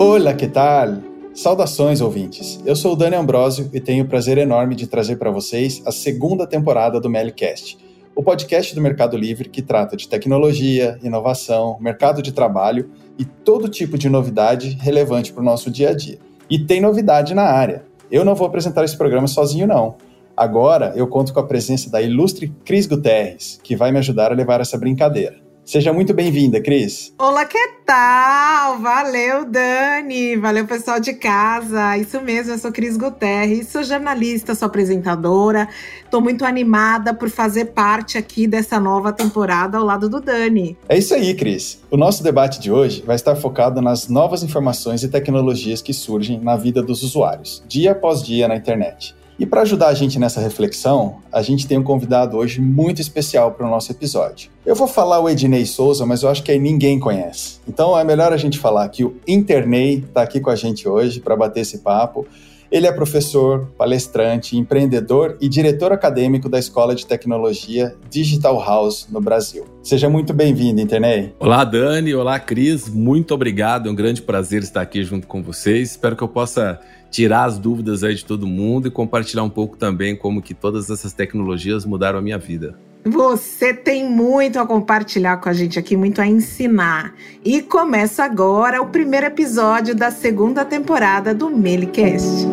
Olá, que tal? Saudações, ouvintes. Eu sou o Dani Ambrosio e tenho o prazer enorme de trazer para vocês a segunda temporada do Melicast, o podcast do Mercado Livre que trata de tecnologia, inovação, mercado de trabalho e todo tipo de novidade relevante para o nosso dia a dia. E tem novidade na área. Eu não vou apresentar esse programa sozinho, não. Agora eu conto com a presença da ilustre Cris Guterres, que vai me ajudar a levar essa brincadeira. Seja muito bem-vinda, Cris. Olá, que tal? Valeu, Dani. Valeu, pessoal de casa. Isso mesmo, eu sou Cris Guterres, sou jornalista, sou apresentadora. Estou muito animada por fazer parte aqui dessa nova temporada ao lado do Dani. É isso aí, Cris. O nosso debate de hoje vai estar focado nas novas informações e tecnologias que surgem na vida dos usuários, dia após dia na internet. E para ajudar a gente nessa reflexão, a gente tem um convidado hoje muito especial para o nosso episódio. Eu vou falar o Ednei Souza, mas eu acho que aí ninguém conhece. Então é melhor a gente falar que o Internei está aqui com a gente hoje para bater esse papo. Ele é professor, palestrante, empreendedor e diretor acadêmico da Escola de Tecnologia Digital House no Brasil. Seja muito bem-vindo, Internei. Olá, Dani. Olá, Cris. Muito obrigado. É um grande prazer estar aqui junto com vocês. Espero que eu possa tirar as dúvidas aí de todo mundo e compartilhar um pouco também como que todas essas tecnologias mudaram a minha vida. Você tem muito a compartilhar com a gente aqui, muito a ensinar. E começa agora o primeiro episódio da segunda temporada do Melicast.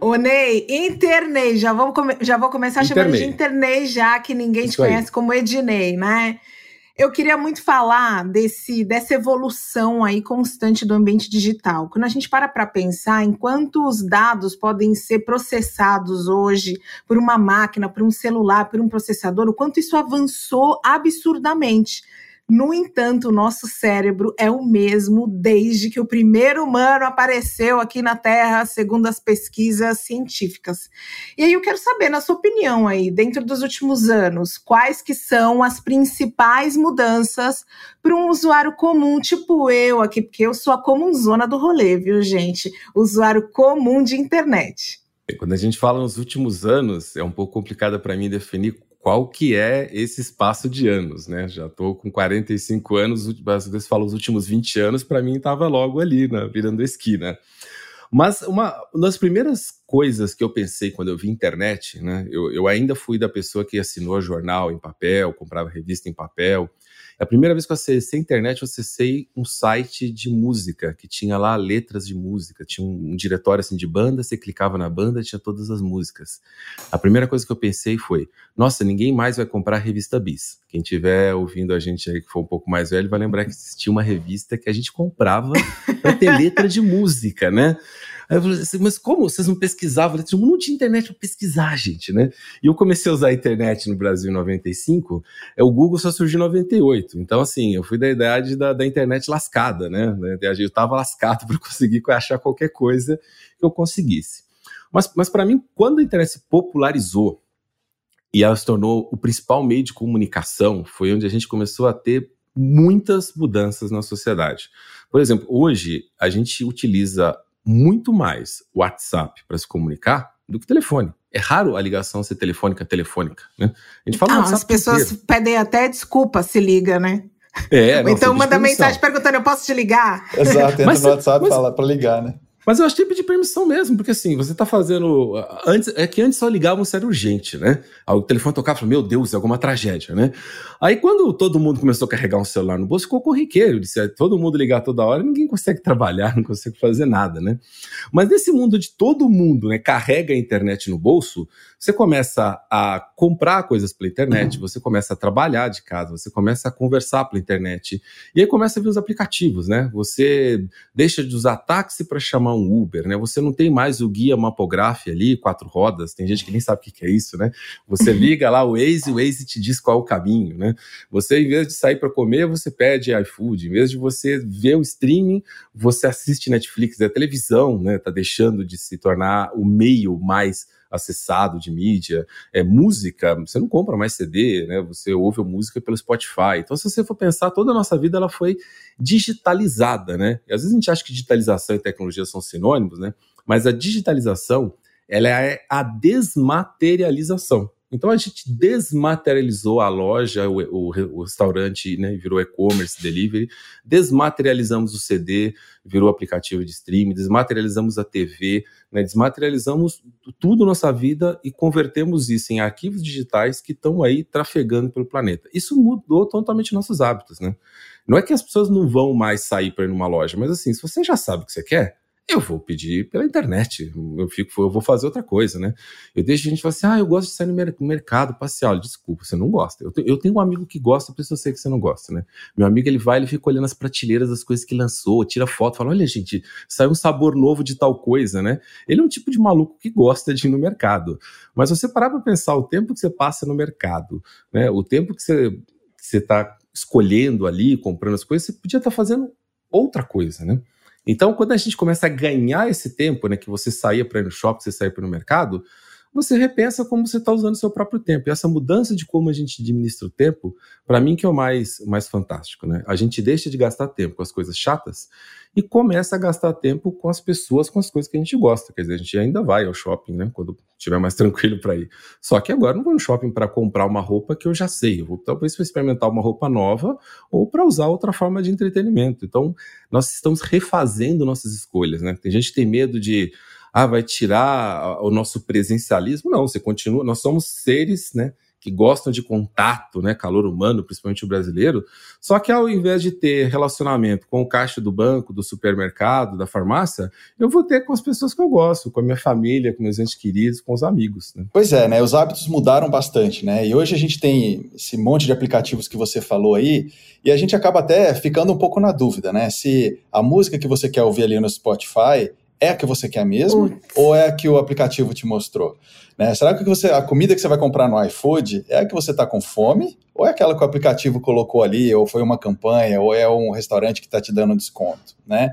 Ô Ney, internei, já vou, já vou começar chamando de internei já, que ninguém Isso te conhece aí. como Ednei, né? Eu queria muito falar desse, dessa evolução aí constante do ambiente digital. Quando a gente para para pensar em quantos dados podem ser processados hoje por uma máquina, por um celular, por um processador, o quanto isso avançou absurdamente. No entanto, o nosso cérebro é o mesmo desde que o primeiro humano apareceu aqui na Terra, segundo as pesquisas científicas. E aí eu quero saber, na sua opinião aí, dentro dos últimos anos, quais que são as principais mudanças para um usuário comum, tipo eu aqui, porque eu sou a comunzona do rolê, viu, gente? Usuário comum de internet. Quando a gente fala nos últimos anos, é um pouco complicado para mim definir qual que é esse espaço de anos, né? Já estou com 45 anos, às vezes falo os últimos 20 anos, para mim estava logo ali, né, virando a esquina. Mas uma, das primeiras coisas que eu pensei quando eu vi internet, né? Eu, eu ainda fui da pessoa que assinou jornal em papel, comprava revista em papel, é a primeira vez que eu acessei a internet, eu acessei um site de música, que tinha lá letras de música, tinha um, um diretório assim de banda, você clicava na banda tinha todas as músicas. A primeira coisa que eu pensei foi, nossa, ninguém mais vai comprar revista Bis. Quem estiver ouvindo a gente aí que for um pouco mais velho vai lembrar que existia uma revista que a gente comprava para ter letra de música, né? Aí eu falei assim, mas como vocês não pesquisavam? Eu falei, não tinha internet para pesquisar, gente, né? E eu comecei a usar a internet no Brasil em 95, é, o Google só surgiu em 98. Então, assim, eu fui da idade da, da internet lascada, né? Eu estava lascado para conseguir achar qualquer coisa que eu conseguisse. Mas, mas para mim, quando a internet se popularizou e ela se tornou o principal meio de comunicação, foi onde a gente começou a ter muitas mudanças na sociedade. Por exemplo, hoje a gente utiliza muito mais WhatsApp para se comunicar do que telefone. É raro a ligação ser telefônica telefônica, né? A gente fala ah, As pessoas inteiro. pedem até desculpa se liga, né? É, não, então manda mensagem perguntando, eu posso te ligar? Exato, entra mas, no WhatsApp e fala para ligar, né? Mas eu acho que tem que pedir permissão mesmo, porque assim, você tá fazendo. Antes, é que antes só ligavam se era urgente, né? Aí o telefone tocava e falou, meu Deus, é alguma tragédia, né? Aí quando todo mundo começou a carregar um celular no bolso, ficou corriqueiro. Disse, é, todo mundo ligar toda hora, ninguém consegue trabalhar, não consegue fazer nada, né? Mas nesse mundo de todo mundo, né, carrega a internet no bolso, você começa a comprar coisas pela internet, você começa a trabalhar de casa, você começa a conversar pela internet. E aí começa a vir os aplicativos, né? Você deixa de usar táxi para chamar um Uber, né? Você não tem mais o guia Mapograph ali, quatro rodas, tem gente que nem sabe o que é isso, né? Você liga lá o Waze, o Waze te diz qual é o caminho, né? Você, em vez de sair para comer, você pede iFood, em vez de você ver o streaming, você assiste Netflix, é a televisão, né? Tá deixando de se tornar o meio mais acessado de mídia, é música, você não compra mais CD, né? Você ouve a música pelo Spotify. Então, se você for pensar, toda a nossa vida ela foi digitalizada, né? E às vezes a gente acha que digitalização e tecnologia são sinônimos, né? Mas a digitalização, ela é a desmaterialização. Então a gente desmaterializou a loja, o, o, o restaurante, né, virou e-commerce, delivery, desmaterializamos o CD, virou aplicativo de streaming, desmaterializamos a TV, né, desmaterializamos tudo nossa vida e convertemos isso em arquivos digitais que estão aí trafegando pelo planeta. Isso mudou totalmente nossos hábitos, né? Não é que as pessoas não vão mais sair para ir numa loja, mas assim, se você já sabe o que você quer, eu vou pedir pela internet, eu fico, eu vou fazer outra coisa, né? Eu deixo a gente falar assim, ah, eu gosto de sair no mercado passear. Desculpa, você não gosta. Eu, eu tenho um amigo que gosta, por isso eu sei que você não gosta, né? Meu amigo, ele vai, ele fica olhando as prateleiras das coisas que lançou, tira foto, fala, olha, gente, saiu um sabor novo de tal coisa, né? Ele é um tipo de maluco que gosta de ir no mercado. Mas você parar para pensar o tempo que você passa no mercado, né? O tempo que você, que você tá escolhendo ali, comprando as coisas, você podia estar tá fazendo outra coisa, né? Então, quando a gente começa a ganhar esse tempo, né, que você saía para ir no shopping, você saía para ir no mercado, você repensa como você está usando o seu próprio tempo. E essa mudança de como a gente administra o tempo, para mim que é o mais, mais fantástico. Né? A gente deixa de gastar tempo com as coisas chatas e começa a gastar tempo com as pessoas, com as coisas que a gente gosta. Quer dizer, a gente ainda vai ao shopping, né? Quando estiver mais tranquilo para ir. Só que agora não vou no shopping para comprar uma roupa que eu já sei. Eu vou talvez para experimentar uma roupa nova ou para usar outra forma de entretenimento. Então, nós estamos refazendo nossas escolhas, né? Tem gente que tem medo de ah, vai tirar o nosso presencialismo. Não, você continua, nós somos seres, né? que gostam de contato, né, calor humano, principalmente o brasileiro, só que ao invés de ter relacionamento com o caixa do banco, do supermercado, da farmácia, eu vou ter com as pessoas que eu gosto, com a minha família, com meus entes queridos, com os amigos. Né? Pois é, né, os hábitos mudaram bastante, né, e hoje a gente tem esse monte de aplicativos que você falou aí, e a gente acaba até ficando um pouco na dúvida, né, se a música que você quer ouvir ali no Spotify é a que você quer mesmo Putz. ou é a que o aplicativo te mostrou? Né? Será que você, a comida que você vai comprar no iFood é a que você está com fome ou é aquela que o aplicativo colocou ali, ou foi uma campanha, ou é um restaurante que está te dando desconto? Né?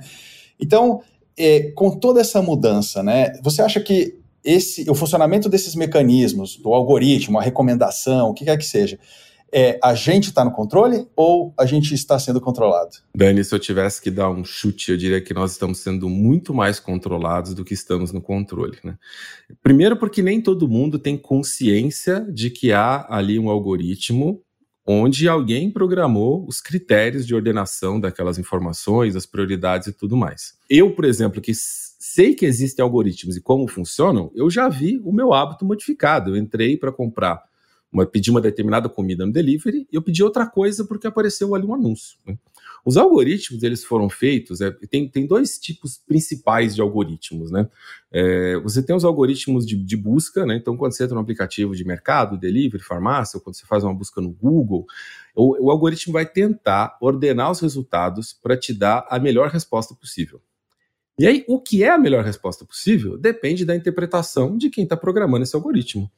Então, é, com toda essa mudança, né, você acha que esse, o funcionamento desses mecanismos, do algoritmo, a recomendação, o que quer que seja, é a gente está no controle ou a gente está sendo controlado? Dani, se eu tivesse que dar um chute, eu diria que nós estamos sendo muito mais controlados do que estamos no controle. Né? Primeiro, porque nem todo mundo tem consciência de que há ali um algoritmo onde alguém programou os critérios de ordenação daquelas informações, as prioridades e tudo mais. Eu, por exemplo, que sei que existem algoritmos e como funcionam, eu já vi o meu hábito modificado. Eu entrei para comprar uma, pedi uma determinada comida no delivery e eu pedi outra coisa porque apareceu ali um anúncio. Né? Os algoritmos eles foram feitos, é, tem, tem dois tipos principais de algoritmos, né? É, você tem os algoritmos de, de, busca, né? Então, quando você entra no aplicativo de mercado, delivery, farmácia, ou quando você faz uma busca no Google, o, o algoritmo vai tentar ordenar os resultados para te dar a melhor resposta possível. E aí, o que é a melhor resposta possível depende da interpretação de quem está programando esse algoritmo.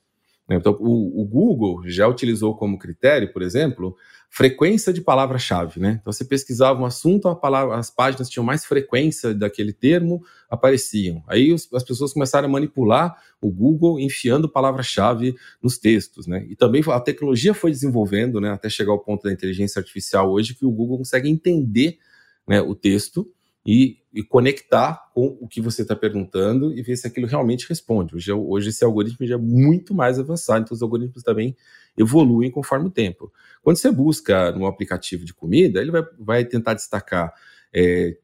Né? Então, o, o, Google já utilizou como critério, por exemplo, frequência de palavra-chave. Né? Então, você pesquisava um assunto, palavra, as páginas tinham mais frequência daquele termo, apareciam. Aí os, as pessoas começaram a manipular o Google enfiando palavra-chave nos textos. Né? E também a tecnologia foi desenvolvendo né, até chegar ao ponto da inteligência artificial hoje que o Google consegue entender né, o texto e, e, conectar com o que você está perguntando e ver se aquilo realmente responde. Hoje, hoje esse algoritmo já é muito mais avançado, então os algoritmos também evoluem conforme o tempo. Quando você busca no aplicativo de comida, ele vai, vai tentar destacar é,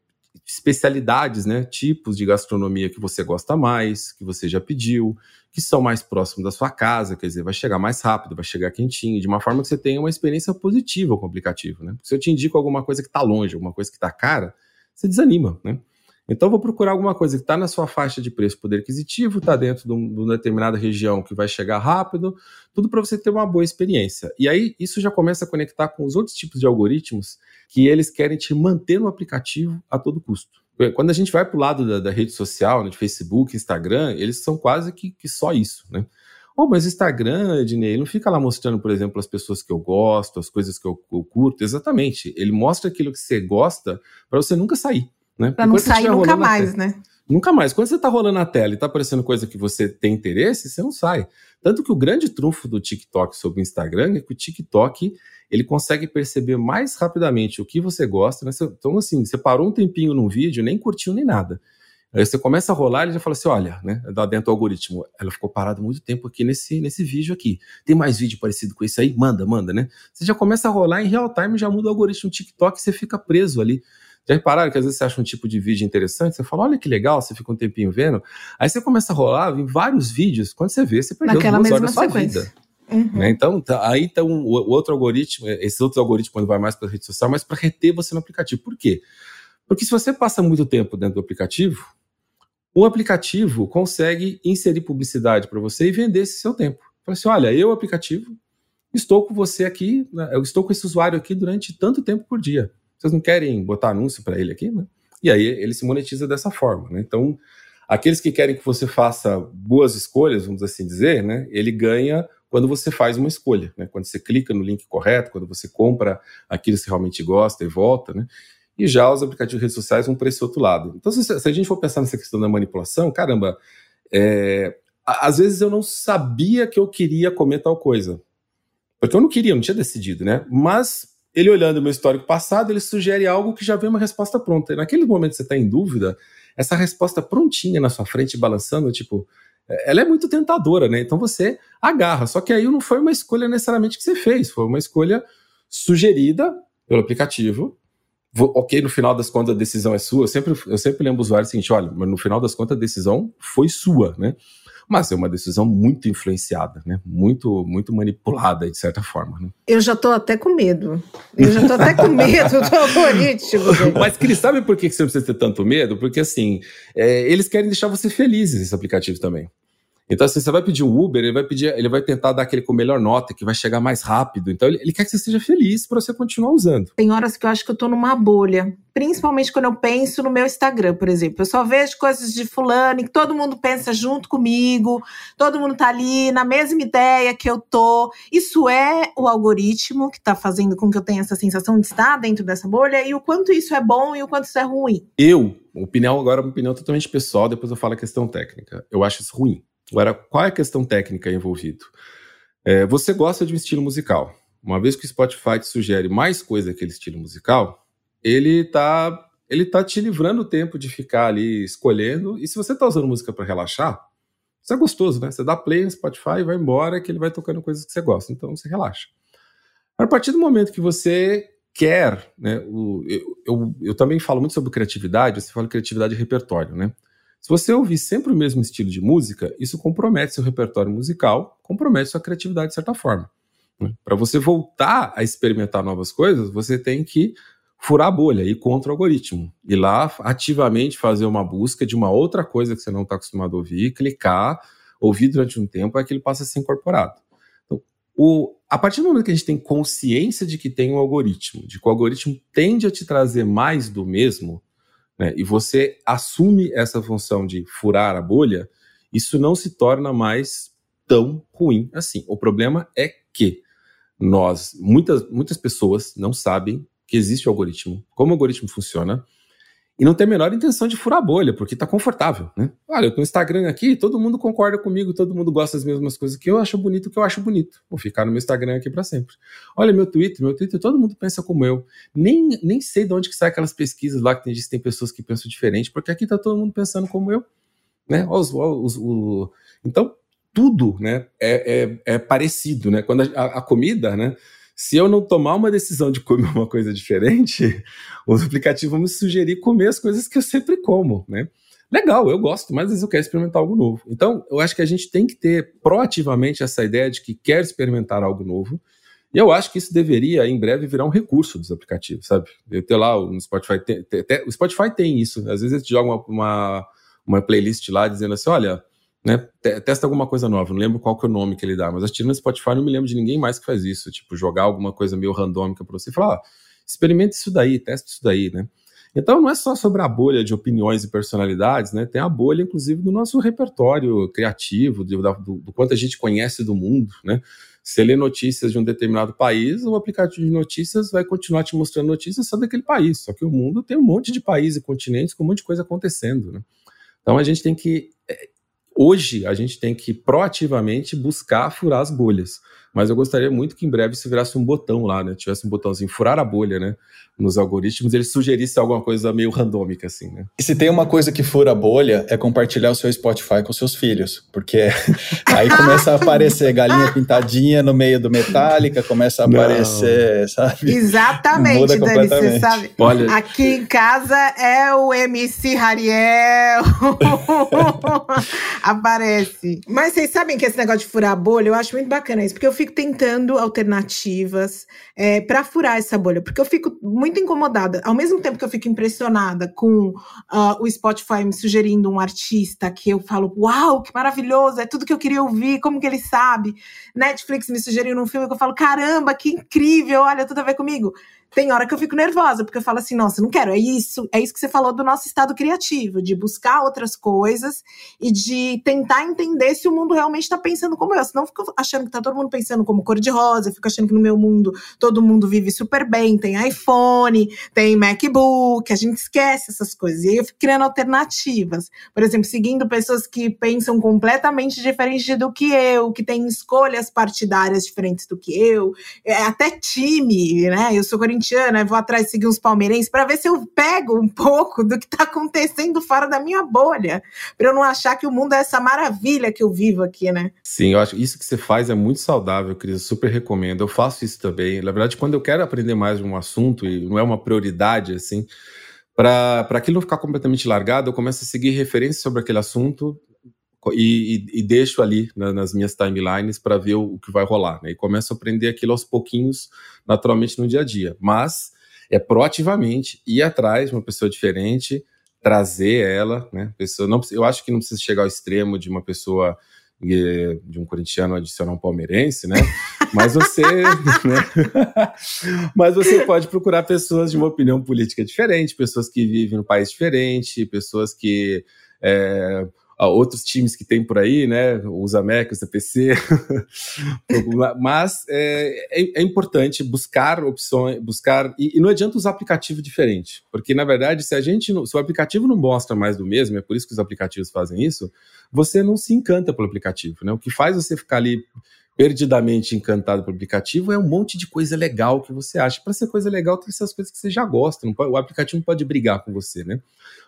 especialidades, né, tipos de gastronomia que você gosta mais, que você já pediu, que são mais próximos da sua casa, quer dizer, vai chegar mais rápido, vai chegar quentinho, de uma forma que você tenha uma experiência positiva com o aplicativo. Né? Se eu te indico alguma coisa que está longe, alguma coisa que está cara, você desanima, né? Então, vou procurar alguma coisa que está na sua faixa de preço poder aquisitivo, está dentro de, um, de, uma determinada região que vai chegar rápido, tudo para você ter uma boa experiência. E aí, isso já começa a conectar com os outros tipos de algoritmos que eles querem te manter no aplicativo a todo custo. Quando a gente vai para o lado da, da, rede social, né, de Facebook, Instagram, eles são quase que, que só isso, né? Oh, mas Instagram, Ednei, ele não fica lá mostrando, por exemplo, as pessoas que eu gosto, as coisas que eu, eu curto. Exatamente. Ele mostra aquilo que você gosta para você nunca sair. Né? Para não sair nunca mais, né? Nunca mais. Quando você está rolando a tela e está aparecendo coisa que você tem interesse, você não sai. Tanto que o grande trunfo do TikTok sobre o Instagram é que o TikTok ele consegue perceber mais rapidamente o que você gosta. Né? Então, assim, você parou um tempinho num vídeo, nem curtiu nem nada. Aí você começa a rolar, ele já fala assim: olha, né? Dá dentro do algoritmo. Ela ficou parada muito tempo aqui nesse, nesse vídeo aqui. Tem mais vídeo parecido com esse aí? Manda, manda, né? Você já começa a rolar em real time, já muda o algoritmo TikTok e você fica preso ali. Já repararam que às vezes você acha um tipo de vídeo interessante, você fala, olha que legal, você fica um tempinho vendo. Aí você começa a rolar em vários vídeos, quando você vê, você perdeu Naquela duas horas da sua sequência. vida. Uhum. Né? Então, tá, aí então o, o outro algoritmo, esses outros algoritmos, quando vai mais para a rede social, mas para reter você no aplicativo. Por quê? Porque se você passa muito tempo dentro do aplicativo, o aplicativo consegue inserir publicidade para você e vender esse seu tempo. Fala assim: olha, eu, aplicativo, estou com você aqui, né, eu estou com esse usuário aqui durante tanto tempo por dia. Vocês não querem botar anúncio para ele aqui, né? E aí ele se monetiza dessa forma, né? Então, aqueles que querem que você faça boas escolhas, vamos assim dizer, né? Ele ganha quando você faz uma escolha, né? Quando você clica no link correto, quando você compra aquilo que você realmente gosta e volta, né? E já os aplicativos de redes sociais vão para esse outro lado. Então, se, se, a gente for pensar nessa questão da manipulação, caramba, é, às vezes eu não sabia que eu queria comer tal coisa. Porque eu não queria, eu não tinha decidido, né? Mas ele olhando o meu histórico passado, ele sugere algo que já vem uma resposta pronta. E naquele momento que você está em dúvida, essa resposta prontinha na sua frente, balançando, tipo, é, ela é muito tentadora, né? Então você agarra. Só que aí não foi uma escolha necessariamente que você fez, foi uma escolha sugerida pelo aplicativo ok, no final das contas a decisão é sua. Eu sempre, eu sempre lembro o usuário o seguinte: olha, mas no final das contas a decisão foi sua, né? Mas é uma decisão muito influenciada, né? Muito, muito manipulada, de certa forma. Né? Eu já estou até com medo. Eu já estou até com medo do algoritmo. Mas, Cris, sabe por que você precisa ter tanto medo? Porque, assim, é, eles querem deixar você feliz, esses aplicativos também. Então, assim, você vai pedir um Uber, ele vai pedir, ele vai tentar dar aquele com melhor nota, que vai chegar mais rápido. Então, ele, ele quer que você seja feliz para você continuar usando. Tem horas que eu acho que eu tô numa bolha. Principalmente quando eu penso no meu Instagram, por exemplo. Eu só vejo coisas de fulano, que todo mundo pensa junto comigo, todo mundo tá ali na mesma ideia que eu tô. Isso é o algoritmo que tá fazendo com que eu tenha essa sensação de estar dentro dessa bolha e o quanto isso é bom e o quanto isso é ruim. Eu, opinião agora, uma opinião totalmente pessoal, depois eu falo a questão técnica. Eu acho isso ruim. Agora, qual é a questão técnica envolvida? É, você gosta de um estilo musical. Uma vez que o Spotify te sugere mais coisa que aquele estilo musical, ele está ele tá te livrando o tempo de ficar ali escolhendo. E se você está usando música para relaxar, isso é gostoso, né? Você dá play no Spotify e vai embora que ele vai tocando coisas que você gosta. Então você relaxa. A partir do momento que você quer, né? O, eu, eu, eu também falo muito sobre criatividade, você fala criatividade e repertório, né? Se você ouvir sempre o mesmo estilo de música, isso compromete seu repertório musical, compromete sua criatividade de certa forma. Né? Para você voltar a experimentar novas coisas, você tem que furar a bolha, ir contra o algoritmo. Ir lá ativamente fazer uma busca de uma outra coisa que você não está acostumado a ouvir, clicar, ouvir durante um tempo, é que ele passa a ser incorporado. Então, o, a partir do momento que a gente tem consciência de que tem um algoritmo, de que o algoritmo tende a te trazer mais do mesmo, né, e você assume essa função de furar a bolha, isso não se torna mais tão ruim assim. O problema é que nós, muitas, muitas pessoas não sabem que existe o algoritmo, como o algoritmo funciona, e não tem a menor intenção de furar a bolha, porque está confortável, né? Olha, eu tô no Instagram aqui, todo mundo concorda comigo, todo mundo gosta das mesmas coisas que eu acho bonito, que eu acho bonito. Vou ficar no meu Instagram aqui para sempre. Olha, meu Twitter, meu Twitter, todo mundo pensa como eu. Nem, nem sei de onde que sai aquelas pesquisas lá que tem, tem pessoas que pensam diferente, porque aqui tá todo mundo pensando como eu, né? Os, os, os, então, tudo, né, é, é, é parecido, né? Quando a, a comida, né, se eu não tomar uma decisão de comer uma coisa diferente, os aplicativos vão me sugerir comer as coisas que eu sempre como, né? Legal, eu gosto, mas às vezes eu quero experimentar algo novo. Então, eu acho que a gente tem que ter proativamente essa ideia de que quer experimentar algo novo. E eu acho que isso deveria, em breve, virar um recurso dos aplicativos, sabe? Eu ter lá no Spotify, tem, tem, o Spotify tem isso. Às vezes ele te joga uma, uma, uma playlist lá dizendo assim: olha, né, testa alguma coisa nova, não lembro qual que é o nome que ele dá, mas tirando no Spotify não me lembro de ninguém mais que faz isso, tipo, jogar alguma coisa meio randômica para você e falar, ah, experimente isso daí, teste isso daí, né? Então não é só sobre a bolha de opiniões e personalidades, né? Tem a bolha, inclusive, do nosso repertório criativo, do, do, do quanto a gente conhece do mundo, né? Você lê notícias de um determinado país, o aplicativo de notícias vai continuar te mostrando notícias só daquele país. Só que o mundo tem um monte de países e continentes com um monte de coisa acontecendo, né? Então a gente tem que Hoje, a gente tem que proativamente buscar furar as bolhas. Mas eu gostaria muito que em breve se virasse um botão lá, né? Tivesse um botãozinho, furar a bolha, né? Nos algoritmos, ele sugerisse alguma coisa meio randômica, assim, né? E se tem uma coisa que fura a bolha, é compartilhar o seu Spotify com seus filhos, porque aí começa a aparecer galinha pintadinha no meio do Metallica, começa a aparecer, Não. sabe? Exatamente, Dani, você sabe. Olha... Aqui em casa é o MC Rariel. Aparece. Mas vocês sabem que esse negócio de furar a bolha, eu acho muito bacana isso, porque eu fico tentando alternativas é, para furar essa bolha, porque eu fico muito incomodada. Ao mesmo tempo que eu fico impressionada com uh, o Spotify me sugerindo um artista que eu falo, uau, que maravilhoso, é tudo que eu queria ouvir, como que ele sabe? Netflix me sugeriu um filme que eu falo, caramba, que incrível, olha, tudo a ver comigo tem hora que eu fico nervosa, porque eu falo assim, nossa, não quero, é isso, é isso que você falou do nosso estado criativo, de buscar outras coisas e de tentar entender se o mundo realmente está pensando como eu. Senão eu fico achando que tá todo mundo pensando como cor-de-rosa, fico achando que no meu mundo todo mundo vive super bem, tem iPhone, tem MacBook, a gente esquece essas coisas. E aí eu fico criando alternativas. Por exemplo, seguindo pessoas que pensam completamente diferente do que eu, que têm escolhas partidárias diferentes do que eu, é, até time, né? Eu sou corintiana corintiana, vou atrás seguir uns palmeirenses para ver se eu pego um pouco do que está acontecendo fora da minha bolha, para eu não achar que o mundo é essa maravilha que eu vivo aqui, né? Sim, eu acho que isso que você faz é muito saudável, Cris, super recomendo. Eu faço isso também. Na verdade, quando eu quero aprender mais de um assunto e não é uma prioridade assim, para aquilo não ficar completamente largado, eu começo a seguir referências sobre aquele assunto e, e, deixo ali na, nas minhas timelines para ver o, o, que vai rolar. Né? E começo a aprender aquilo aos pouquinhos, naturalmente, no dia a dia. Mas é proativamente ir atrás de uma pessoa diferente, trazer ela. Né? Pessoa, não, eu acho que não precisa chegar ao extremo de uma pessoa de um corintiano adicionar um palmeirense, né? Mas você, né? Mas você pode procurar pessoas de uma opinião política diferente, pessoas que vivem num país diferente, pessoas que é, outros times que tem por aí, né? Os América, os APC. Mas é, é, é, importante buscar opções, buscar. E, e, não adianta usar aplicativo diferente, porque na verdade, se a gente se o aplicativo não mostra mais do mesmo, é por isso que os aplicativos fazem isso, você não se encanta pelo aplicativo, né? O que faz você ficar ali perdidamente encantado pelo aplicativo é um monte de coisa legal que você acha. Para ser coisa legal, tem que ser as coisas que você já gosta. Pode, o aplicativo pode brigar com você, né?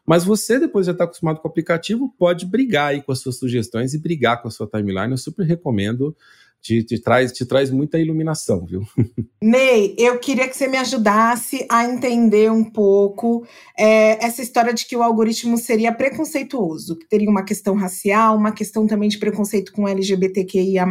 Mas você, depois de já estar tá acostumado com o aplicativo, pode brigar aí com as suas sugestões e brigar com a sua timeline. Eu super recomendo te, te, traz, te traz muita iluminação, viu? Ney, eu queria que você me ajudasse a entender um pouco é, essa história de que o algoritmo seria preconceituoso, que teria uma questão racial, uma questão também de preconceito com LGBTQIA,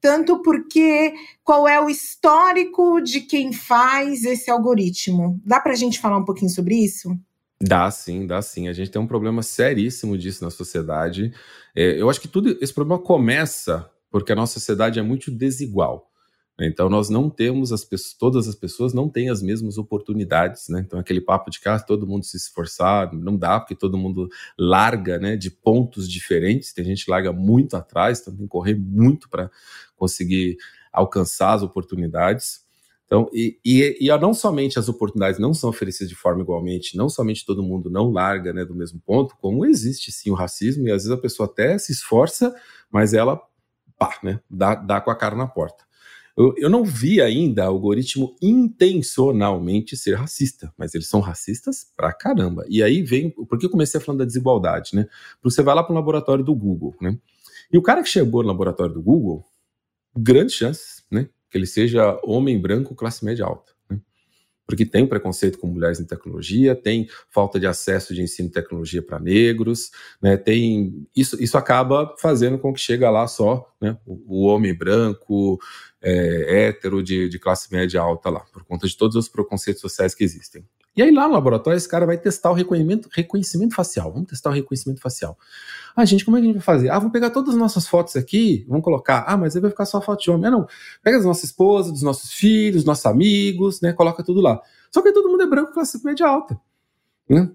tanto porque qual é o histórico de quem faz esse algoritmo? Dá para a gente falar um pouquinho sobre isso? Dá sim, dá sim. A gente tem um problema seríssimo disso na sociedade. É, eu acho que tudo esse problema começa porque a nossa sociedade é muito desigual. Né? Então nós não temos as pessoas, todas as pessoas não têm as mesmas oportunidades, né? Então aquele papo de que ah, todo mundo se esforçar, não dá porque todo mundo larga, né? De pontos diferentes. Tem gente que larga muito atrás, então tem que correr muito para conseguir alcançar as oportunidades. Então, e, e, e, não somente as oportunidades não são oferecidas de forma igualmente, não somente todo mundo não larga né, do mesmo ponto, como existe sim o racismo, e às vezes a pessoa até se esforça, mas ela pá, né? Dá, dá com a cara na porta. Eu, eu não vi ainda algoritmo intencionalmente ser racista, mas eles são racistas pra caramba. E aí vem. Por que eu comecei falando da desigualdade, né? Porque você vai lá para o laboratório do Google, né? E o cara que chegou no laboratório do Google, grandes chances, né? Que ele seja homem branco, classe média alta porque tem preconceito com mulheres em tecnologia, tem falta de acesso de ensino de tecnologia para negros, né, tem isso, isso acaba fazendo com que chega lá só né, o, o homem branco, é, hétero de, de classe média alta lá, por conta de todos os preconceitos sociais que existem. E aí lá no laboratório esse cara vai testar o reconhecimento, reconhecimento facial. Vamos testar o reconhecimento facial. Ah, gente, como é que a gente vai fazer? Ah, vamos pegar todas as nossas fotos aqui, vamos colocar. Ah, mas aí vai ficar só foto de homem. Ah, não. Pega as nossas esposas, dos nossos filhos, dos nossos amigos, né? Coloca tudo lá. Só que todo mundo é branco, classe média alta. Né?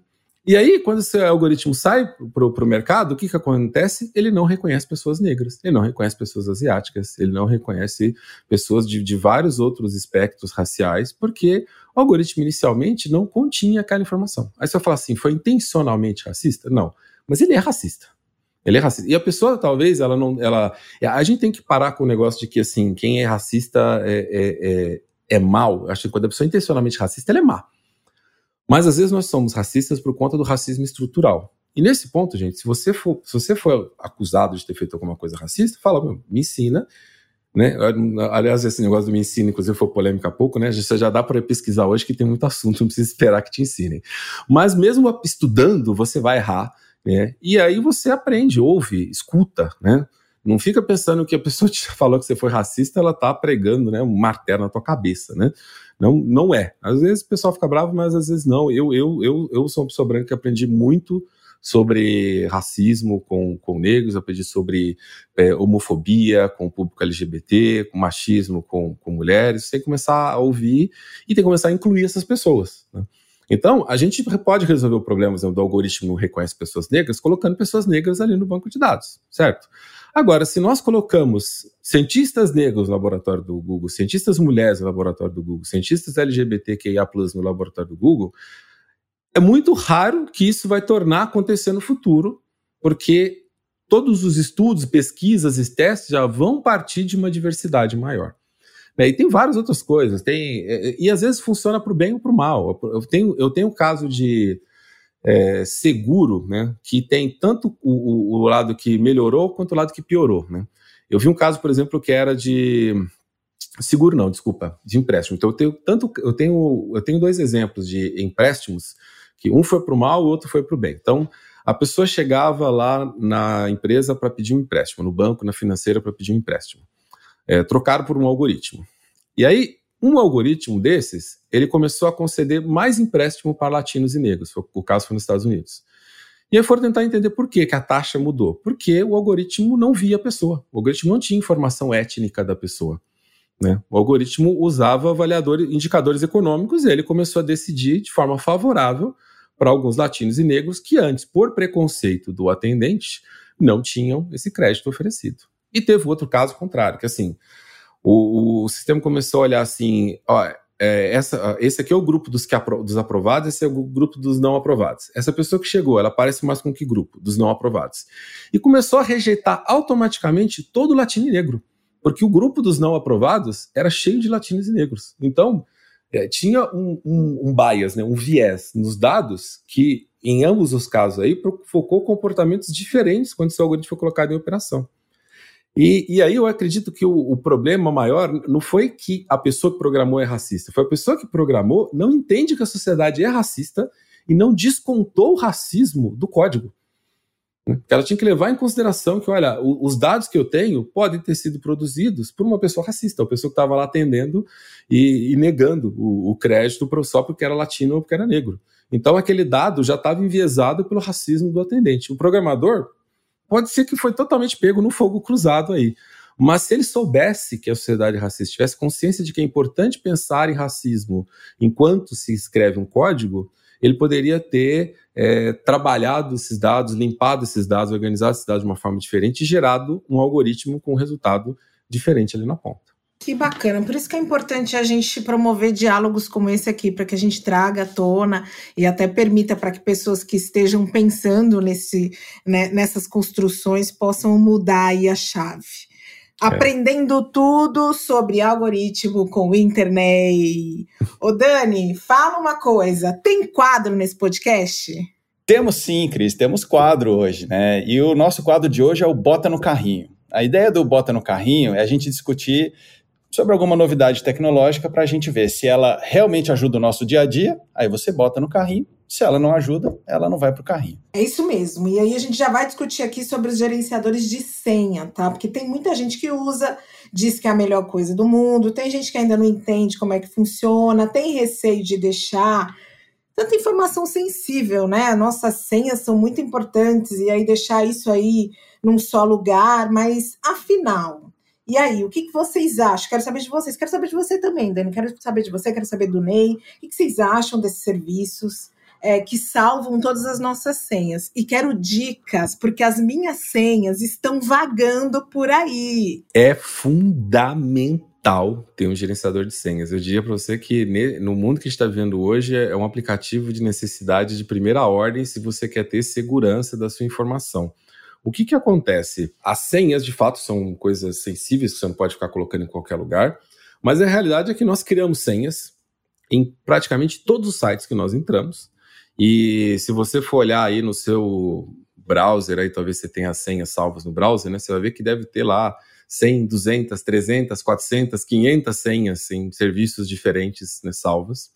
E aí, quando esse algoritmo sai para o mercado, o que, que acontece? Ele não reconhece pessoas negras, ele não reconhece pessoas asiáticas, ele não reconhece pessoas de, de vários outros espectros raciais, porque o algoritmo inicialmente não continha aquela informação. Aí você vai falar assim, foi intencionalmente racista? Não, mas ele é racista. Ele é racista. E a pessoa, talvez, ela não. Ela, a gente tem que parar com o negócio de que, assim, quem é racista é, é, é, é mal. Acho que quando a pessoa é intencionalmente racista, ela é má. Mas às vezes nós somos racistas por conta do racismo estrutural. E nesse ponto, gente, se você for, se você for acusado de ter feito alguma coisa racista, fala, me ensina né? Aliás, esse negócio do me ensina, inclusive, foi polêmica há pouco, né? Você já dá para pesquisar hoje que tem muito assunto, não precisa esperar que te ensinem. Mas mesmo estudando, você vai errar, né? E aí você aprende, ouve, escuta, né? Não fica pensando que a pessoa te falou que você foi racista, ela tá pregando, né, um martelo na tua cabeça, né? Não, não é. Às vezes o pessoal fica bravo, mas às vezes não. Eu, eu, eu, eu sou uma pessoa branca que aprendi muito sobre racismo com, com negros, aprendi sobre é, homofobia com o público LGBT, com machismo com, com mulheres. Você tem que começar a ouvir e tem que começar a incluir essas pessoas. Né? Então, a gente pode resolver o problema exemplo, do algoritmo reconhece pessoas negras colocando pessoas negras ali no banco de dados, certo? Agora, se nós colocamos cientistas negros no laboratório do Google, cientistas mulheres no laboratório do Google, cientistas LGBTQIA+, no laboratório do Google, é muito raro que isso vai tornar acontecer no futuro, porque todos os estudos, pesquisas e testes já vão partir de uma diversidade maior. Né, e tem várias outras coisas, tem, é, e às vezes funciona para o bem ou para o mal. Eu tenho, eu tenho um caso de é, seguro, né, que tem tanto o, o, lado que melhorou quanto o lado que piorou. Né. Eu vi um caso, por exemplo, que era de seguro não, desculpa, de empréstimo. Então eu tenho tanto, eu tenho, eu tenho dois exemplos de empréstimos que um foi para o mal, o outro foi para o bem. Então, a pessoa chegava lá na empresa para pedir um empréstimo, no banco, na financeira para pedir um empréstimo. É, trocaram por um algoritmo. E aí, um algoritmo desses, ele começou a conceder mais empréstimo para latinos e negros, o caso foi nos Estados Unidos. E aí foram tentar entender por que, que a taxa mudou. Porque o algoritmo não via a pessoa. O algoritmo não tinha informação étnica da pessoa. Né? O algoritmo usava avaliadores, indicadores econômicos e ele começou a decidir de forma favorável para alguns latinos e negros que antes, por preconceito do atendente, não tinham esse crédito oferecido. E teve outro caso contrário, que assim, o, o sistema começou a olhar assim, ó, é, essa, esse aqui é o grupo dos, que apro dos aprovados, esse é o grupo dos não aprovados. Essa pessoa que chegou, ela parece mais com que grupo? Dos não aprovados. E começou a rejeitar automaticamente todo o latino e negro, porque o grupo dos não aprovados era cheio de latinos e negros. Então, é, tinha um, um, um, bias, né, um viés nos dados que, em ambos os casos aí, focou comportamentos diferentes quando esse algoritmo foi colocado em operação. E, e aí eu acredito que o, o, problema maior não foi que a pessoa que programou é racista, foi a pessoa que programou não entende que a sociedade é racista e não descontou o racismo do código. Né? Ela tinha que levar em consideração que, olha, os dados que eu tenho podem ter sido produzidos por uma pessoa racista, uma pessoa que estava lá atendendo e, e negando o, o crédito só porque era latino ou porque era negro. Então, aquele dado já estava enviesado pelo racismo do atendente. O programador pode ser que foi totalmente pego no fogo cruzado aí. Mas se ele soubesse que a sociedade racista, tivesse consciência de que é importante pensar em racismo enquanto se escreve um código, ele poderia ter é, trabalhado esses dados, limpado esses dados, organizado esses dados de uma forma diferente e gerado um algoritmo com um resultado diferente ali na ponta. Que bacana, por isso que é importante a gente promover diálogos como esse aqui, para que a gente traga à tona e até permita para que pessoas que estejam pensando nesse, né, nessas construções possam mudar aí a chave. É. Aprendendo tudo sobre algoritmo com internet. Ô Dani, fala uma coisa: tem quadro nesse podcast? Temos sim, Cris, temos quadro hoje, né? E o nosso quadro de hoje é o Bota no Carrinho. A ideia do Bota no Carrinho é a gente discutir sobre alguma novidade tecnológica para a gente ver se ela realmente ajuda o nosso dia a dia. Aí você bota no carrinho. Se ela não ajuda, ela não vai para o carrinho. É isso mesmo. E aí a gente já vai discutir aqui sobre os gerenciadores de senha, tá? Porque tem muita gente que usa, diz que é a melhor coisa do mundo, tem gente que ainda não entende como é que funciona, tem receio de deixar tanta informação sensível, né? Nossas senhas são muito importantes e aí deixar isso aí num só lugar, mas afinal, e aí, o que, que vocês acham? Quero saber de vocês, quero saber de você também, Dani. Quero saber de você, quero saber do Ney. O que, que vocês acham desses serviços é, que salvam todas as nossas senhas? E quero dicas, porque as minhas senhas estão vagando por aí. É fundamental ter um gerenciador de senhas. Eu diria para você que no mundo que está vendo hoje é um aplicativo de necessidade de primeira ordem se você quer ter segurança da sua informação. O que, que acontece? As senhas, de fato, são coisas sensíveis que você não pode ficar colocando em qualquer lugar, mas a realidade é que nós criamos senhas em praticamente todos os sites que nós entramos. E se você for olhar aí no seu browser, aí talvez você tenha as senhas salvas no browser, né? Você vai ver que deve ter lá 100, 200, 300, 400, 500 senhas em serviços diferentes né, salvas.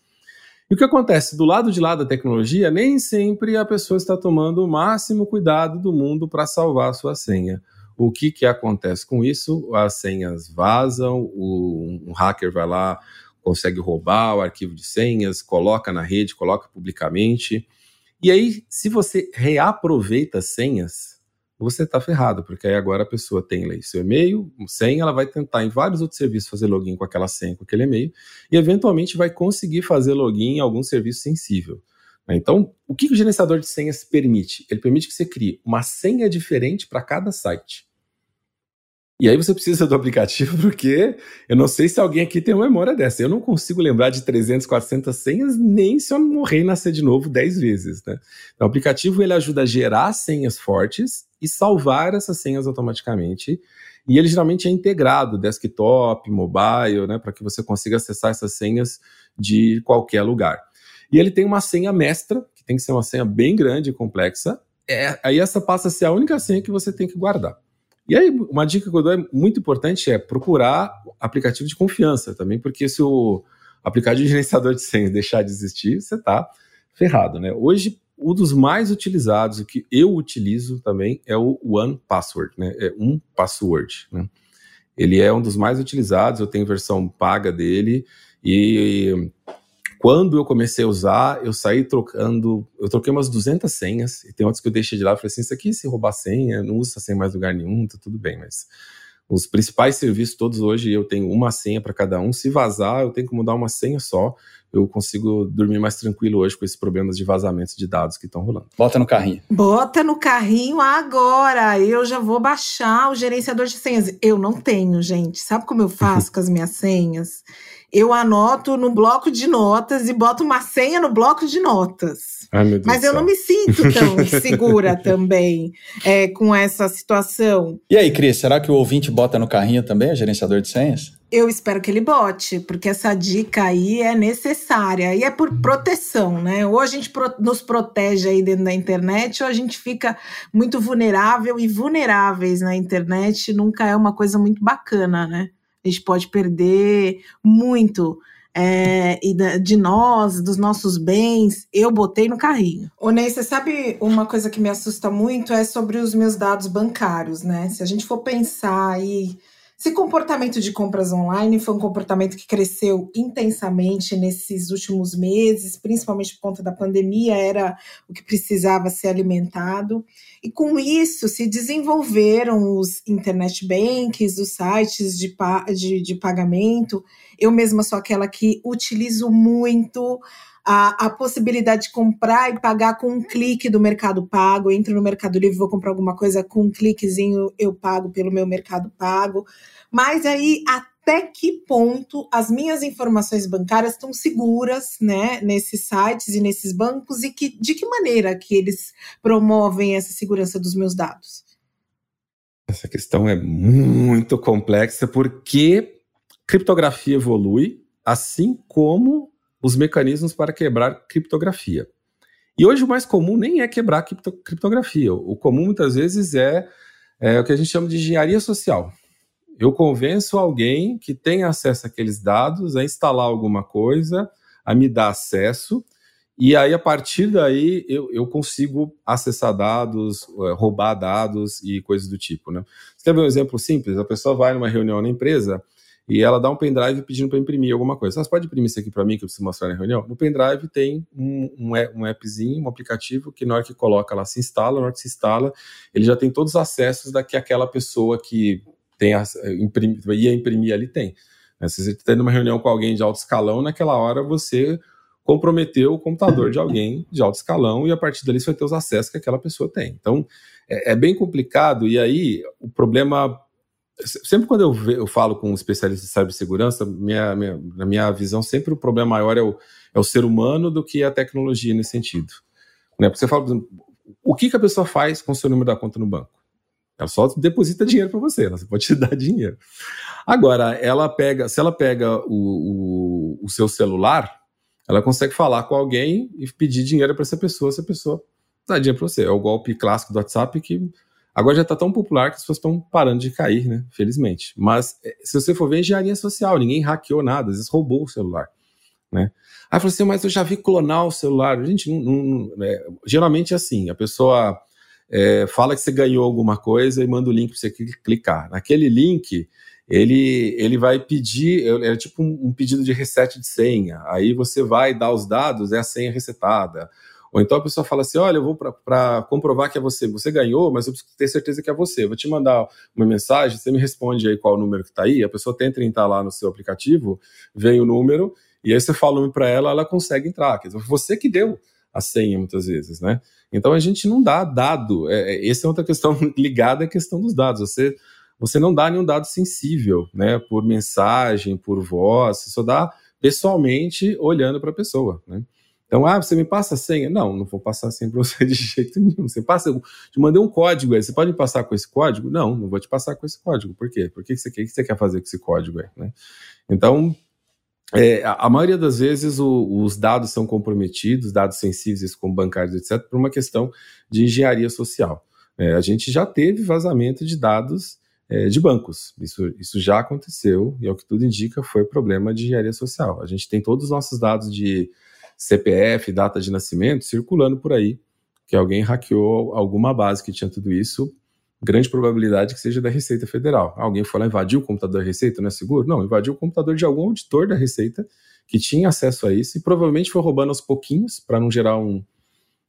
E o que acontece? Do lado de lá da tecnologia, nem sempre a pessoa está tomando o máximo cuidado do mundo para salvar a sua senha. O que, que acontece com isso? As senhas vazam, o, um hacker vai lá, consegue roubar o arquivo de senhas, coloca na rede, coloca publicamente. E aí, se você reaproveita senhas, você está ferrado, porque aí agora a pessoa tem lá seu e-mail, senha, ela vai tentar em vários outros serviços fazer login com aquela senha, com aquele e-mail, e eventualmente vai conseguir fazer login em algum serviço sensível. Né? Então, o que o gerenciador de senhas permite? Ele permite que você crie uma senha diferente para cada site. E aí você precisa do aplicativo, porque eu não sei se alguém aqui tem uma memória dessa. Eu não consigo lembrar de 300, 400 senhas, nem se eu morrer e nascer de novo 10 vezes. Né? Então, o aplicativo ele ajuda a gerar senhas fortes e salvar essas senhas automaticamente. E ele geralmente é integrado, desktop, mobile, né, para que você consiga acessar essas senhas de qualquer lugar. E ele tem uma senha mestra, que tem que ser uma senha bem grande e complexa. É, aí essa passa a ser a única senha que você tem que guardar. E aí, uma dica que eu dou é muito importante é procurar aplicativo de confiança também, porque se o aplicativo de gerenciador de senhas deixar de existir, você está ferrado, né? Hoje, um dos mais utilizados, o que eu utilizo também, é o One Password, né? É um password, né? Ele é um dos mais utilizados, eu tenho versão paga dele e quando eu comecei a usar, eu saí trocando, eu troquei umas 200 senhas, e tem outras que eu deixei de lá, eu falei assim, isso aqui se roubar senha, não usa senha mais lugar nenhum, tá tudo bem, mas os principais serviços todos hoje eu tenho uma senha para cada um, se vazar eu tenho que mudar uma senha só, eu consigo dormir mais tranquilo hoje com esses problemas de vazamento de dados que estão rolando. Bota no carrinho. Bota no carrinho agora. Eu já vou baixar o gerenciador de senhas. Eu não tenho, gente. Sabe como eu faço com as minhas senhas? eu anoto no bloco de notas e boto uma senha no bloco de notas. Ai, Mas eu não me sinto tão segura também é, com essa situação. E aí, Cris, será que o ouvinte bota no carrinho também, o gerenciador de senhas? Eu espero que ele bote, porque essa dica aí é necessária e é por proteção, né? Ou a gente nos protege aí dentro da internet, ou a gente fica muito vulnerável e vulneráveis na internet nunca é uma coisa muito bacana, né? a gente pode perder muito é, e de nós, dos nossos bens, eu botei no carrinho. Ô Ney, você sabe uma coisa que me assusta muito é sobre os meus dados bancários, né? Se a gente for pensar aí esse comportamento de compras online foi um comportamento que cresceu intensamente nesses últimos meses, principalmente por conta da pandemia, era o que precisava ser alimentado. E com isso se desenvolveram os internet banks, os sites de, de, de pagamento. Eu mesma sou aquela que utilizo muito a, a, possibilidade de comprar e pagar com um clique do Mercado Pago. Eu entro no Mercado Livre, vou comprar alguma coisa com um cliquezinho, eu pago pelo meu Mercado Pago. Mas aí, até que ponto as minhas informações bancárias estão seguras, né, nesses sites e nesses bancos e que, de que maneira que eles promovem essa segurança dos meus dados? Essa questão é muito complexa porque criptografia evolui, assim como os mecanismos para quebrar criptografia. E hoje o mais comum nem é quebrar criptografia. O comum muitas vezes é, é o que a gente chama de engenharia social eu convenço alguém que tem acesso àqueles dados a instalar alguma coisa, a me dar acesso, e aí a partir daí eu, eu consigo acessar dados, eh, roubar dados e coisas do tipo. Né? Você quer ver um exemplo simples? A pessoa vai numa reunião na empresa e ela dá um pendrive pedindo para imprimir alguma coisa. Você pode imprimir isso aqui para mim que eu preciso mostrar na reunião? No pendrive tem um, um, um appzinho, um aplicativo que na hora que coloca lá se instala, na hora que se instala, ele já tem todos os acessos da que aquela pessoa que tem a, imprim, ia imprimir ali, tem. Né? Se você está numa reunião com alguém de alto escalão, naquela hora você comprometeu o computador de alguém de alto escalão e a partir dali você vai ter os acessos que aquela pessoa tem. Então, é, é bem complicado e aí o problema... Sempre quando eu, eu falo com um especialista de cibersegurança, minha, minha, na minha visão, sempre o problema maior é o, é o ser humano do que a tecnologia nesse sentido. Né? Porque você fala, o que, que a pessoa faz com o seu número da conta no banco? Ela só deposita dinheiro para você, ela pode te dar dinheiro. Agora, ela pega, se ela pega o, o, o seu celular, ela consegue falar com alguém e pedir dinheiro para essa pessoa, essa pessoa dá dinheiro para você. É o golpe clássico do WhatsApp que agora já está tão popular que as pessoas estão parando de cair, né? Felizmente. Mas é, se você for ver engenharia social, ninguém hackeou nada, às vezes roubou o celular. Né? Aí falou assim, mas eu já vi clonar o celular. Gente, não, não, é, geralmente é assim, a pessoa é, fala que você ganhou alguma coisa e manda o link para você clicar. Naquele link, ele, ele vai pedir, é tipo um, um, pedido de reset de senha. Aí você vai dar os dados, é a senha resetada. Ou então a pessoa fala assim: olha, eu vou para comprovar que é você. Você ganhou, mas eu preciso ter certeza que é você. Eu vou te mandar uma mensagem, você me responde aí qual o número que está aí. A pessoa tenta entrar lá no seu aplicativo, vem o número, e aí você fala o para ela, ela consegue entrar. Quer dizer, você que deu a senha muitas vezes, né? Então a gente não dá dado. É, é essa é outra questão ligada à questão dos dados. Você, você não dá nenhum dado sensível, né? Por mensagem, por voz, você só dá pessoalmente olhando para a pessoa, né? Então, ah, você me passa a senha? Não, não vou passar a senha para você de jeito nenhum. Você passa, te mandei um código aí, você pode me passar com esse código? Não, não vou te passar com esse código. Por quê? Por que você, que você quer fazer com esse código aí? Né? Então, é, a, maioria das vezes o, os dados são comprometidos, dados sensíveis como bancários, etc., por uma questão de engenharia social. É, a gente já teve vazamento de dados é, de bancos. Isso, isso já aconteceu e, ao que tudo indica, foi problema de engenharia social. A gente tem todos os nossos dados de CPF, data de nascimento circulando por aí, que alguém hackeou alguma base que tinha tudo isso grande probabilidade que seja da Receita Federal. Alguém foi lá invadir o computador da Receita, não é seguro? Não, invadiu o computador de algum auditor da Receita que tinha acesso a isso e provavelmente foi roubando aos pouquinhos para não gerar um,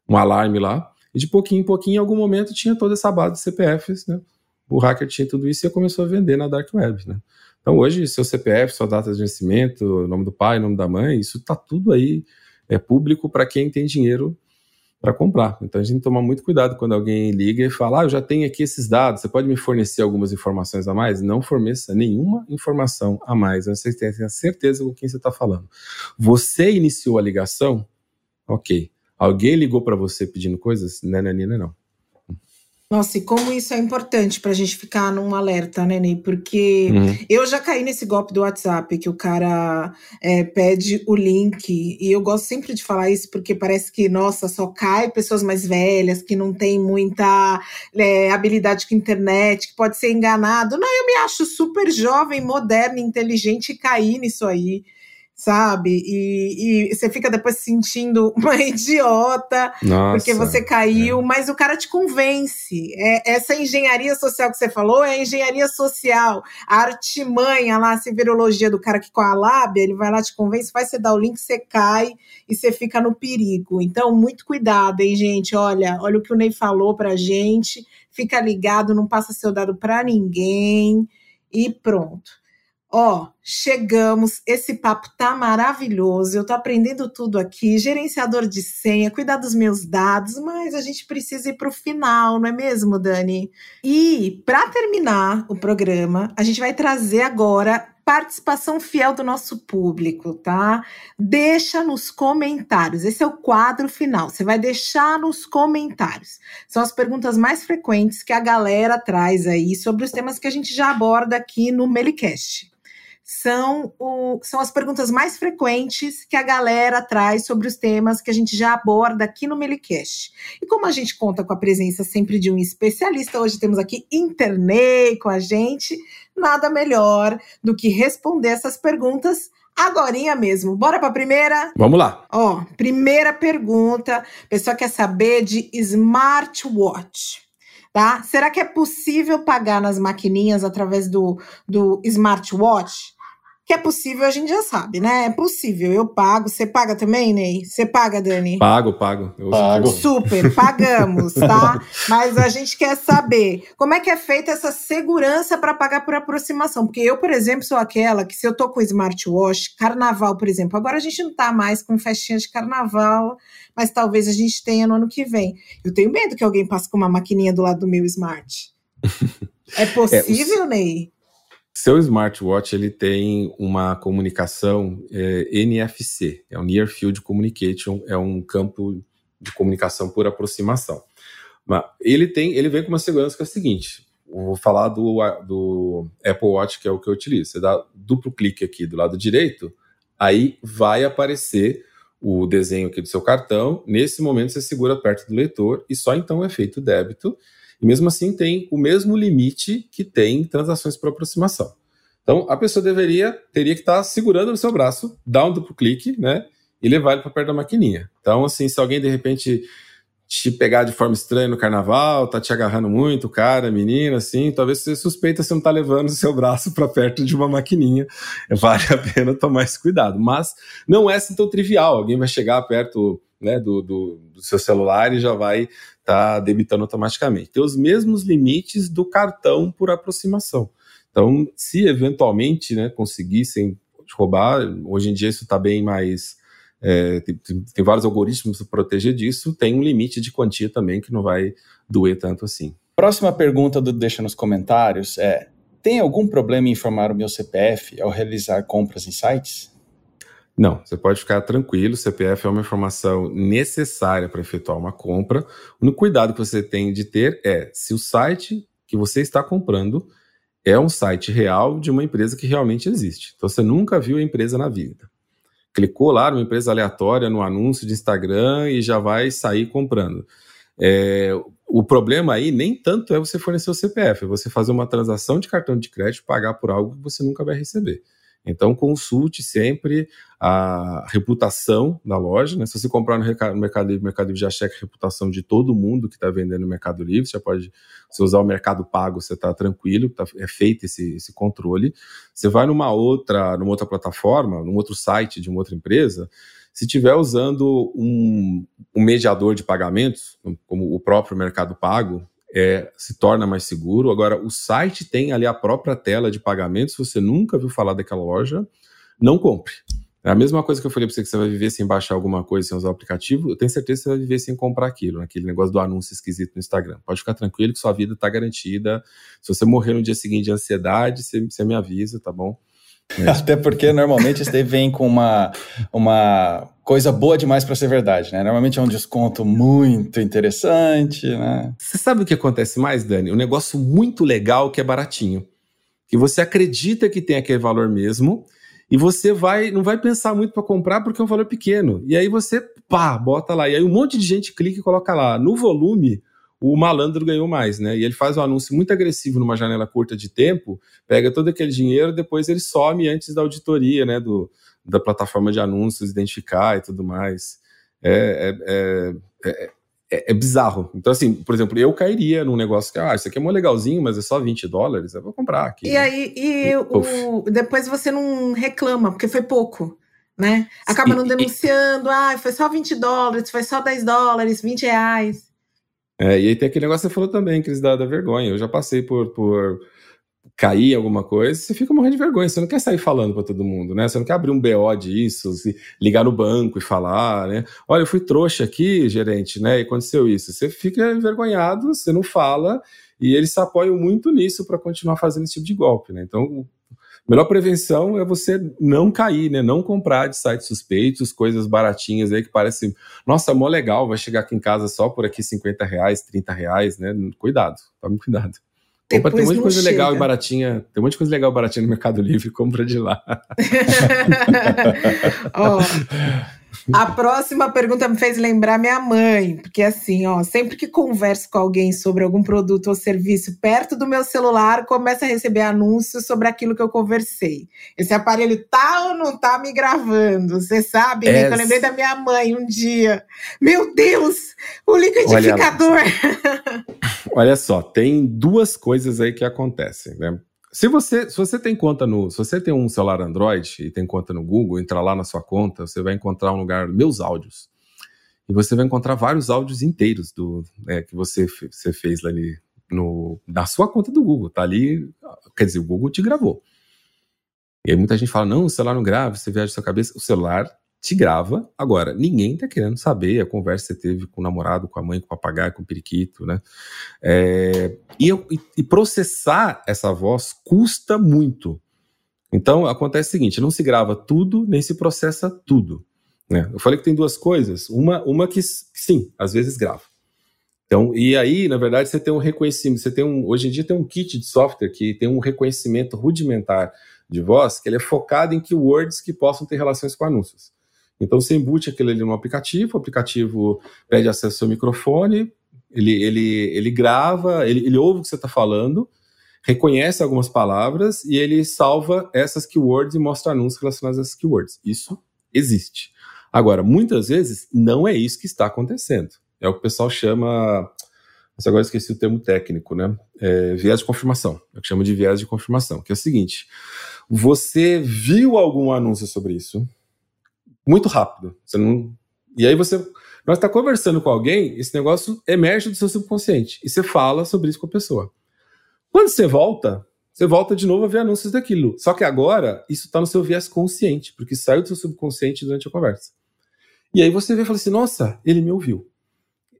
um alarme lá. E de pouquinho em pouquinho, em algum momento, tinha toda essa base de CPFs, né? O hacker tinha tudo isso e começou a vender na Dark Web, né? Então hoje, seu CPF, sua data de nascimento, nome do pai, nome da mãe, isso está tudo aí é público para quem tem dinheiro para comprar. Então a gente tomar muito cuidado quando alguém liga e fala: ah, eu já tenho aqui esses dados, você pode me fornecer algumas informações a mais? Não forneça nenhuma informação a mais. Você tem certeza com quem você está falando. Você iniciou a ligação? Ok. Alguém ligou para você pedindo coisas? Não, não, não, não. Nossa, e como isso é importante para a gente ficar num alerta, né, Ney? Porque uhum. eu já caí nesse golpe do WhatsApp, que o cara é, pede o link, e eu gosto sempre de falar isso, porque parece que, nossa, só cai pessoas mais velhas, que não tem muita é, habilidade com internet, que pode ser enganado. Não, eu me acho super jovem, moderna, inteligente e caí nisso aí sabe? E, e, você fica depois se sentindo uma idiota Nossa, porque você caiu, é. mas o cara te convence. É, essa engenharia social que você falou é engenharia social. A artimanha lá, a virologia do cara que com a lábia, ele vai lá, te convence, faz você dar o link, você cai e você fica no perigo. Então, muito cuidado, hein, gente? Olha, olha o que o Ney falou pra gente. Fica ligado, não passa seu dado para ninguém e pronto. Ó, chegamos, esse papo tá maravilhoso, eu tô aprendendo tudo aqui, gerenciador de senha, cuidar dos meus dados, mas a gente precisa ir pro final, não é mesmo, Dani? E para terminar o programa, a gente vai trazer agora participação fiel do nosso público, tá? Deixa nos comentários. Esse é o quadro final. Você vai deixar nos comentários. São as perguntas mais frequentes que a galera traz aí sobre os temas que a gente já aborda aqui no Melicast são, o, são as perguntas mais frequentes que a galera traz sobre os temas que a gente já aborda aqui no Melicast. E como a gente conta com a presença sempre de um especialista, hoje temos aqui Internei com a gente, nada melhor do que responder essas perguntas agorinha mesmo. Bora para a primeira? Vamos lá. Ó, primeira pergunta, a pessoa quer saber de smartwatch. Tá? Será que é possível pagar nas maquininhas através do, do smartwatch? Que é possível, a gente já sabe, né? É possível. Eu pago. Você paga também, Ney? Você paga, Dani? Pago, pago. Eu pago. Super, pagamos, tá? Mas a gente quer saber como é que é feita essa segurança para pagar por aproximação. Porque eu, por exemplo, sou aquela que se eu tô com smartwatch, carnaval, por exemplo, agora a gente não tá mais com festinha de carnaval, mas talvez a gente tenha no ano que vem. Eu tenho medo que alguém passe com uma maquininha do lado do meu smart. É possível, é, os... Ney? Seu smartwatch ele tem uma comunicação é, NFC, é o Near Field Communication, é um campo de comunicação por aproximação. Mas ele tem, ele vem com uma segurança que é a seguinte: vou falar do, do Apple Watch, que é o que eu utilizo. Você dá duplo clique aqui do lado direito, aí vai aparecer o desenho aqui do seu cartão. Nesse momento, você segura perto do leitor e só então é feito o débito. E mesmo assim, tem o mesmo limite que tem transações por aproximação. Então, a pessoa deveria, teria que estar segurando no seu braço, dar um duplo clique, né? E levar ele para perto da maquininha. Então, assim, se alguém de repente te pegar de forma estranha no carnaval, tá te agarrando muito, cara, menina, assim, talvez você suspeita se não tá levando o seu braço para perto de uma maquininha. Vale a pena tomar esse cuidado. Mas não é assim tão trivial. Alguém vai chegar perto né, do, do, do seu celular e já vai estar tá debitando automaticamente. Tem os mesmos limites do cartão por aproximação. Então, se eventualmente né, conseguissem roubar, hoje em dia isso está bem mais é, tem, tem, vários algoritmos para proteger disso, tem um limite de quantia também que não vai doer tanto assim. Próxima pergunta do Deixa nos comentários é: tem algum problema em informar o meu CPF ao realizar compras em sites? Não, você pode ficar tranquilo. O CPF é uma informação necessária para efetuar uma compra. O único cuidado que você tem de ter é se o site que você está comprando é um site real de uma empresa que realmente existe. Então você nunca viu a empresa na vida clicou lá numa empresa aleatória, no anúncio de Instagram e já vai sair comprando. É, o problema aí nem tanto é você fornecer o CPF, é você fazer uma transação de cartão de crédito, pagar por algo que você nunca vai receber. Então, consulte sempre a reputação da loja. Né? Se você comprar no Mercado Livre, o Mercado Livre já checa a reputação de todo mundo que está vendendo no Mercado Livre. Você pode, se usar o Mercado Pago, você está tranquilo, tá, é feito esse, esse controle. Você vai numa outra, numa outra plataforma, num outro site de uma outra empresa, se estiver usando um, um mediador de pagamentos, como o próprio Mercado Pago, é, se torna mais seguro. Agora, o site tem ali a própria tela de pagamento. Se você nunca viu falar daquela loja, não compre. É a mesma coisa que eu falei para você que você vai viver sem baixar alguma coisa, sem usar o aplicativo. Eu tenho certeza que você vai viver sem comprar aquilo, naquele negócio do anúncio esquisito no Instagram. Pode ficar tranquilo que sua vida está garantida. Se você morrer no dia seguinte de ansiedade, você, você me avisa, tá bom? Até porque normalmente isso daí vem com uma, uma coisa boa demais para ser verdade, né? Normalmente é um desconto muito interessante, né? Você sabe o que acontece mais, Dani? Um negócio muito legal que é baratinho. Que você acredita que tem aquele valor mesmo e você vai não vai pensar muito para comprar porque é um valor pequeno. E aí você, pá, bota lá. E aí um monte de gente clica e coloca lá. No volume, o malandro ganhou mais, né? E ele faz um anúncio muito agressivo numa janela curta de tempo, pega todo aquele dinheiro, depois ele some antes da auditoria, né? Do, da plataforma de anúncios identificar e tudo mais. É, é, é, é, é bizarro. Então, assim, por exemplo, eu cairia num negócio que, ah, isso aqui é mó legalzinho, mas é só 20 dólares, eu vou comprar aqui. E né? aí, e, e o, depois você não reclama, porque foi pouco né? Acaba não denunciando, ah, foi só 20 dólares, foi só 10 dólares, 20 reais. É, e aí tem aquele negócio que você falou também, Cris, da, da vergonha. Eu já passei por, por cair em alguma coisa, você fica morrendo de vergonha. Você não quer sair falando para todo mundo, né? Você não quer abrir um BO disso, se ligar no banco e falar, né? Olha, eu fui trouxa aqui, gerente, né? E aconteceu isso. Você fica envergonhado, você não fala, e eles se apoiam muito nisso para continuar fazendo esse tipo de golpe, né? Então, melhor prevenção é você não cair, né? Não comprar de sites suspeitos, coisas baratinhas aí que parecem, nossa, mó legal, vai chegar aqui em casa só por aqui 50 reais, 30 reais, né? Cuidado, tome cuidado. Compra, tem um monte de coisa chega. legal e baratinha. Tem um monte de coisa legal e baratinha no Mercado Livre, compra de lá. oh, a próxima pergunta me fez lembrar minha mãe, porque assim, ó, sempre que converso com alguém sobre algum produto ou serviço perto do meu celular, começa a receber anúncios sobre aquilo que eu conversei. Esse aparelho tá ou não tá me gravando? Você sabe, né? Eu lembrei da minha mãe um dia. Meu Deus, o liquidificador. Olha, olha só, tem duas coisas aí que acontecem, né? Se você, se você tem conta no. Se você tem um celular Android e tem conta no Google, entrar lá na sua conta, você vai encontrar um lugar, meus áudios. E você vai encontrar vários áudios inteiros do é, que você, você fez ali no, na sua conta do Google. Tá ali, quer dizer, o Google te gravou. E aí muita gente fala: não, o celular não grava, você viaja sua cabeça. O celular te grava. Agora, ninguém tá querendo saber a conversa que você teve com o namorado, com a mãe, com o papagaio, com o periquito, né? É, e, e, processar essa voz custa muito. Então, acontece o seguinte: não se grava tudo, nem se processa tudo. Né? Eu falei que tem duas coisas. Uma, uma que, sim, às vezes grava. Então, e aí, na verdade, você tem um reconhecimento, você tem um, hoje em dia tem um kit de software que tem um reconhecimento rudimentar de voz, que ele é focado em keywords que possam ter relações com anúncios. Então você embute aquilo ali no aplicativo, o aplicativo pede acesso ao seu microfone, ele, ele, ele grava, ele, ele ouve o que você está falando, reconhece algumas palavras e ele salva essas keywords e mostra anúncios relacionados a essas keywords. Isso existe. Agora, muitas vezes não é isso que está acontecendo. É o que o pessoal chama. Mas agora esqueci o termo técnico, né? É, viés de confirmação. É o que chama de viés de confirmação, que é o seguinte: você viu algum anúncio sobre isso muito rápido. Você não... E aí você. Nós está conversando com alguém, esse negócio emerge do seu subconsciente. E você fala sobre isso com a pessoa. Quando você volta, você volta de novo a ver anúncios daquilo. Só que agora, isso está no seu viés consciente, porque saiu do seu subconsciente durante a conversa. E aí você vê e fala assim: nossa, ele me ouviu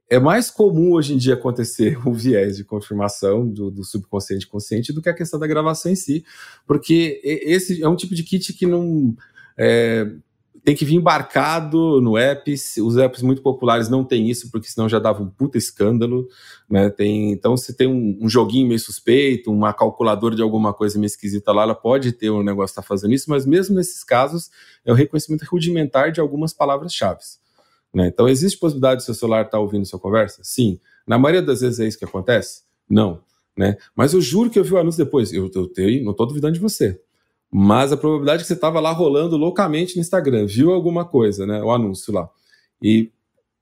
é mais comum hoje em dia acontecer o viés de confirmação do, do subconsciente consciente do que a questão da gravação em si, porque esse é um tipo de kit que não é, tem que vir embarcado no app. Os apps muito populares não tem isso, porque senão já dava um puta escândalo. Né? Tem, então, se tem um, um, joguinho meio suspeito, uma calculadora de alguma coisa meio esquisita lá, ela pode ter um negócio que está fazendo isso, mas mesmo nesses casos, é o reconhecimento rudimentar de algumas palavras-chave. Né? Então, existe possibilidade do seu celular estar tá ouvindo sua conversa? Sim. Na maioria das vezes é isso que acontece? Não. Né? Mas eu juro que eu vi o anúncio depois. Eu, eu tenho, não estou duvidando de você. Mas a probabilidade é que você estava lá rolando loucamente no Instagram, viu alguma coisa, né? O anúncio lá. E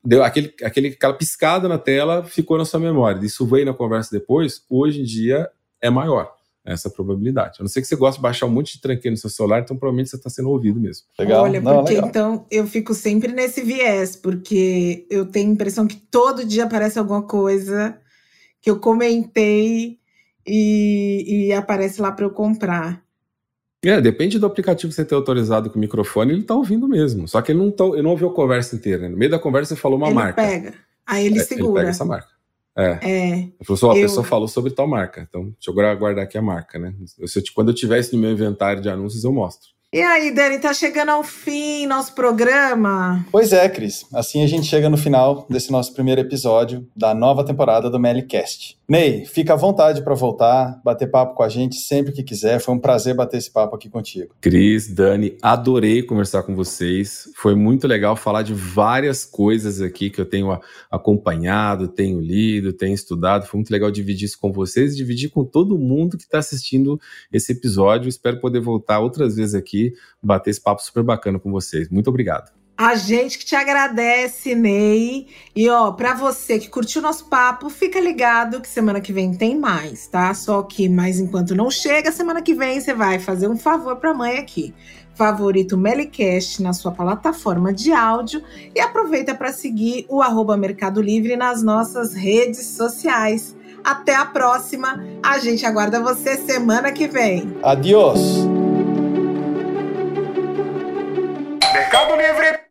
deu aquele, aquele, aquela piscada na tela, ficou na sua memória. Isso veio na conversa depois, hoje em dia é maior essa probabilidade. A não ser que você goste de baixar um monte de tranqueira no seu celular, então provavelmente você está sendo ouvido mesmo. Legal. Olha, não, porque legal. então eu fico sempre nesse viés, porque eu tenho a impressão que todo dia aparece alguma coisa que eu comentei e, e aparece lá para eu comprar. É, depende do aplicativo que você tem autorizado com o microfone, ele está ouvindo mesmo. Só que ele não, tá, ele não ouviu a conversa inteira. Né? No meio da conversa você falou uma ele marca. Ele pega, aí ele é, segura. Ele pega essa marca. É. é. Ele falou assim, ó, a eu... pessoa falou sobre tal marca. Então, deixa eu guardar aqui a marca, né? Eu, quando eu tiver isso no meu inventário de anúncios, eu mostro. E aí, Dani, tá chegando ao fim nosso programa? Pois é, Cris. Assim a gente chega no final desse nosso primeiro episódio da nova temporada do Melicast. Ney, fica à vontade para voltar, bater papo com a gente sempre que quiser. Foi um prazer bater esse papo aqui contigo. Cris, Dani, adorei conversar com vocês. Foi muito legal falar de várias coisas aqui que eu tenho acompanhado, tenho lido, tenho estudado. Foi muito legal dividir isso com vocês e dividir com todo mundo que está assistindo esse episódio. Espero poder voltar outras vezes aqui, bater esse papo super bacana com vocês. Muito obrigado. A gente que te agradece, Ney. E ó, para você que curtiu o nosso papo, fica ligado que semana que vem tem mais, tá? Só que, mas enquanto não chega, semana que vem você vai fazer um favor pra mãe aqui. Favorito Melicast na sua plataforma de áudio e aproveita para seguir o arroba Mercado Livre nas nossas redes sociais. Até a próxima. A gente aguarda você semana que vem. Adiós. Mercado Livre.